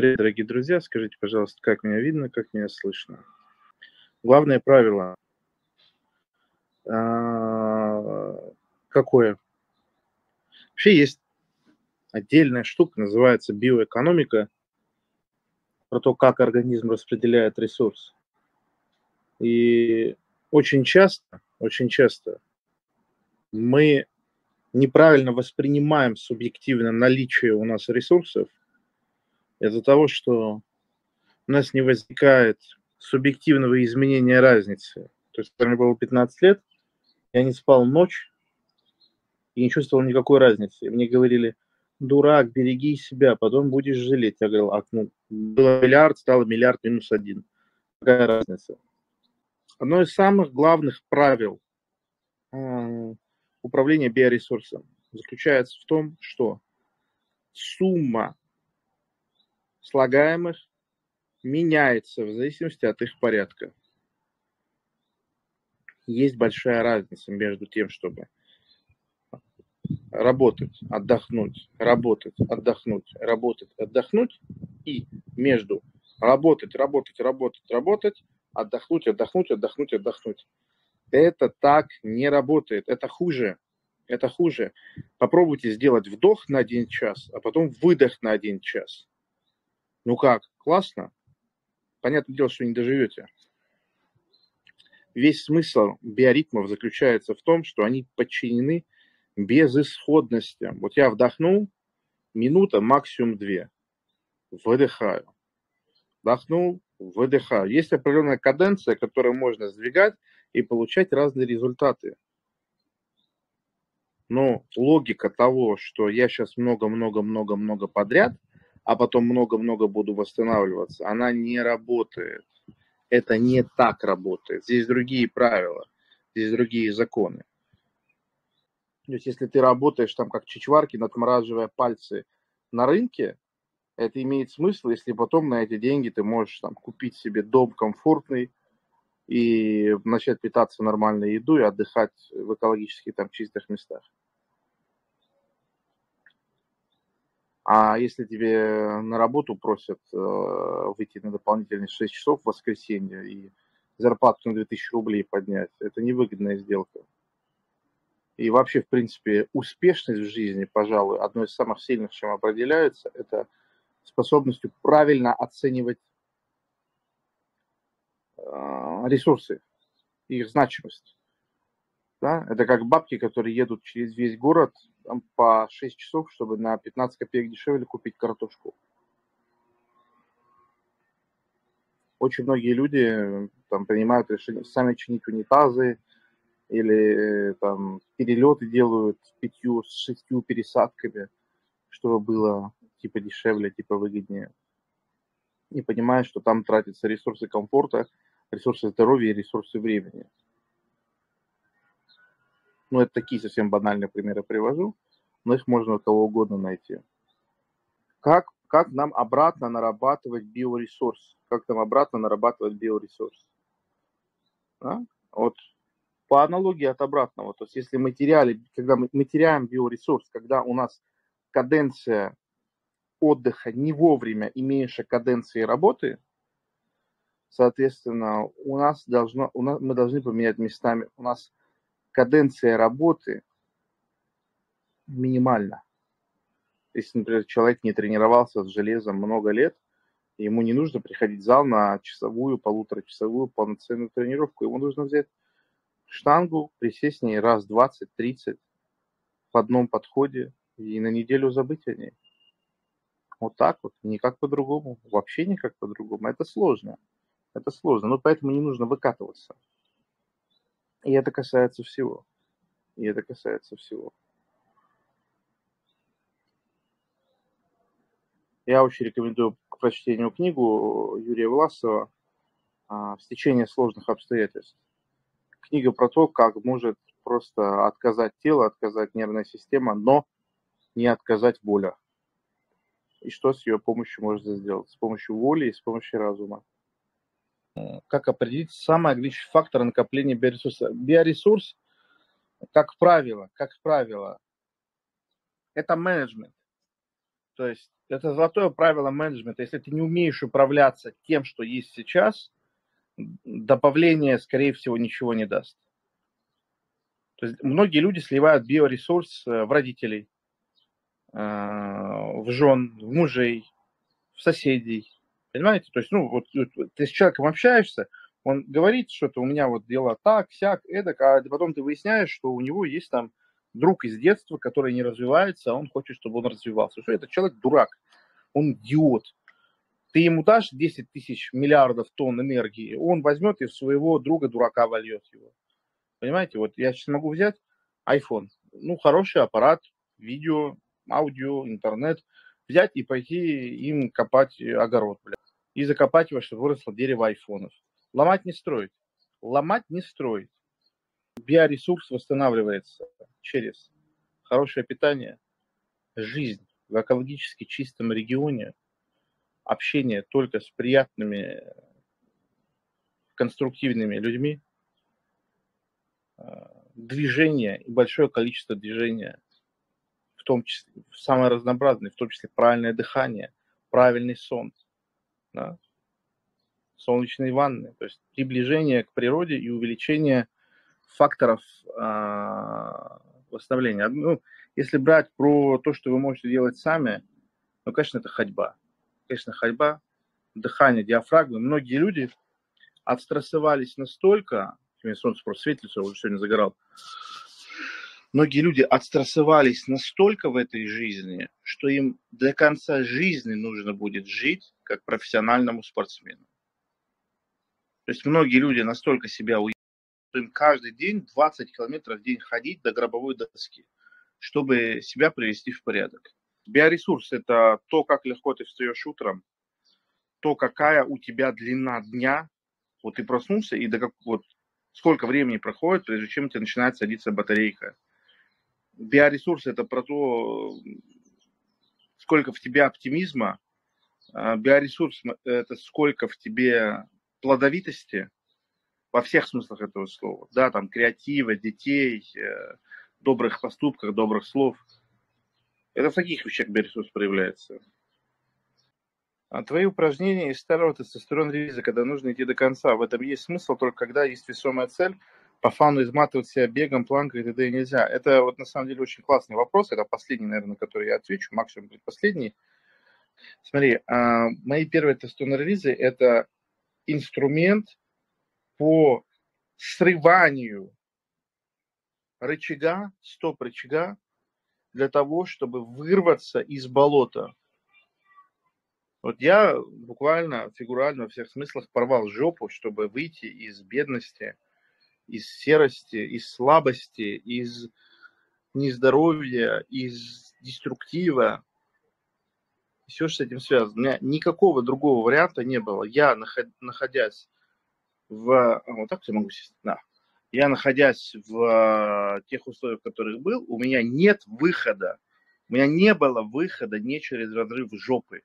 Привет, дорогие друзья. Скажите, пожалуйста, как меня видно, как меня слышно. Главное правило. А, какое? Вообще есть отдельная штука, называется биоэкономика, про то, как организм распределяет ресурс. И очень часто, очень часто мы неправильно воспринимаем субъективно наличие у нас ресурсов из-за того, что у нас не возникает субъективного изменения разницы. То есть, когда мне было 15 лет, я не спал ночь и не чувствовал никакой разницы. Мне говорили, дурак, береги себя, потом будешь жалеть. Я говорил, а, ну, было миллиард, стало миллиард минус один. Какая разница? Одно из самых главных правил э, управления биоресурсом заключается в том, что сумма слагаемых меняется в зависимости от их порядка. Есть большая разница между тем, чтобы работать, отдохнуть, работать, отдохнуть, работать, отдохнуть, и между работать, работать, работать, работать, отдохнуть, отдохнуть, отдохнуть, отдохнуть. Это так не работает, это хуже. Это хуже. Попробуйте сделать вдох на один час, а потом выдох на один час. Ну как, классно? Понятное дело, что не доживете. Весь смысл биоритмов заключается в том, что они подчинены безысходности. Вот я вдохнул, минута, максимум две. Выдыхаю. Вдохнул, выдыхаю. Есть определенная каденция, которую можно сдвигать и получать разные результаты. Но логика того, что я сейчас много-много-много-много подряд, а потом много-много буду восстанавливаться, она не работает. Это не так работает. Здесь другие правила, здесь другие законы. То есть, если ты работаешь там как Чичваркин, отмораживая пальцы на рынке, это имеет смысл, если потом на эти деньги ты можешь там купить себе дом комфортный и начать питаться нормальной едой и отдыхать в экологически там чистых местах. А если тебе на работу просят э, выйти на дополнительные 6 часов в воскресенье и зарплату на 2000 рублей поднять, это невыгодная сделка. И вообще, в принципе, успешность в жизни, пожалуй, одно из самых сильных, чем определяется, это способностью правильно оценивать э, ресурсы, их значимость. Да? Это как бабки, которые едут через весь город там, по 6 часов, чтобы на 15 копеек дешевле купить картошку. Очень многие люди там, принимают решение сами чинить унитазы, или там перелеты делают с пятью, с шестью пересадками, чтобы было типа дешевле, типа выгоднее. Не понимая, что там тратятся ресурсы комфорта, ресурсы здоровья и ресурсы времени. Ну, это такие совсем банальные примеры привожу, но их можно у кого угодно найти. Как, как нам обратно нарабатывать биоресурс? Как нам обратно нарабатывать биоресурс? Да? Вот по аналогии от обратного, то есть если мы теряли, когда мы, мы теряем биоресурс, когда у нас каденция отдыха не вовремя имеющая каденции работы, соответственно, у нас должно, у нас, мы должны поменять местами, у нас каденция работы минимальна. Если, например, человек не тренировался с железом много лет, ему не нужно приходить в зал на часовую, полуторачасовую полноценную тренировку. Ему нужно взять штангу, присесть с ней раз 20-30 в одном подходе и на неделю забыть о ней. Вот так вот, никак по-другому, вообще никак по-другому. Это сложно, это сложно, но поэтому не нужно выкатываться. И это касается всего. И это касается всего. Я очень рекомендую к прочтению книгу Юрия Власова «В стечении сложных обстоятельств» книга про то, как может просто отказать тело, отказать нервная система, но не отказать воля. И что с ее помощью можно сделать? С помощью воли и с помощью разума. Как определить самый отличный фактор накопления биоресурса? Биоресурс, как правило, как правило, это менеджмент. То есть это золотое правило менеджмента. Если ты не умеешь управляться тем, что есть сейчас, добавление, скорее всего, ничего не даст. То есть многие люди сливают биоресурс э, в родителей, э, в жен, в мужей, в соседей. Понимаете? То есть, ну, вот ты с человеком общаешься, он говорит что-то, у меня вот дела так, сяк, эдак, а потом ты выясняешь, что у него есть там друг из детства, который не развивается, а он хочет, чтобы он развивался. Что этот человек дурак, он идиот. Ты ему дашь 10 тысяч миллиардов тонн энергии, он возьмет и своего друга дурака вольет его. Понимаете, вот я сейчас могу взять iPhone, ну, хороший аппарат, видео, аудио, интернет, взять и пойти им копать огород, бля, и закопать его, чтобы выросло дерево айфонов. Ломать не строить. Ломать не строить. Биоресурс восстанавливается через хорошее питание, жизнь в экологически чистом регионе, общение только с приятными, конструктивными людьми, а, движение и большое количество движения, в том числе самое разнообразное, в том числе правильное дыхание, правильный сон. Да? солнечные ванны, то есть приближение к природе и увеличение факторов э, восстановления. Ну, если брать про то, что вы можете делать сами, ну, конечно, это ходьба. Конечно, ходьба, дыхание, диафрагмы. Многие люди отстрессовались настолько, солнце просто светится, уже сегодня загорал, многие люди отстрессовались настолько в этой жизни, что им до конца жизни нужно будет жить как профессиональному спортсмену. То есть многие люди настолько себя что им каждый день 20 километров в день ходить до гробовой доски, чтобы себя привести в порядок. Биоресурс – это то, как легко ты встаешь утром, то, какая у тебя длина дня. Вот ты проснулся, и до как, вот, сколько времени проходит, прежде чем у тебя начинает садиться батарейка. Биоресурс – это про то, сколько в тебе оптимизма. А биоресурс – это сколько в тебе плодовитости во всех смыслах этого слова, да, там креатива, детей, э, добрых поступках, добрых слов. Это в таких вещах биоресурс проявляется. А твои упражнения из старого тестостерон релиза, когда нужно идти до конца, в этом есть смысл только когда есть весомая цель, по фану изматывать себя бегом, планкой и т.д. нельзя. Это вот на самом деле очень классный вопрос, это последний, наверное, на который я отвечу, максимум будет последний. Смотри, а, мои первые тестостерон релизы – это инструмент по срыванию рычага, стоп-рычага, для того, чтобы вырваться из болота. Вот я буквально, фигурально во всех смыслах порвал жопу, чтобы выйти из бедности, из серости, из слабости, из нездоровья, из деструктива, все, что с этим связано. У меня никакого другого варианта не было. Я, находясь в... А, вот так я могу сесть? Да. Я, находясь в а, тех условиях, в которых был, у меня нет выхода. У меня не было выхода не через разрыв жопы.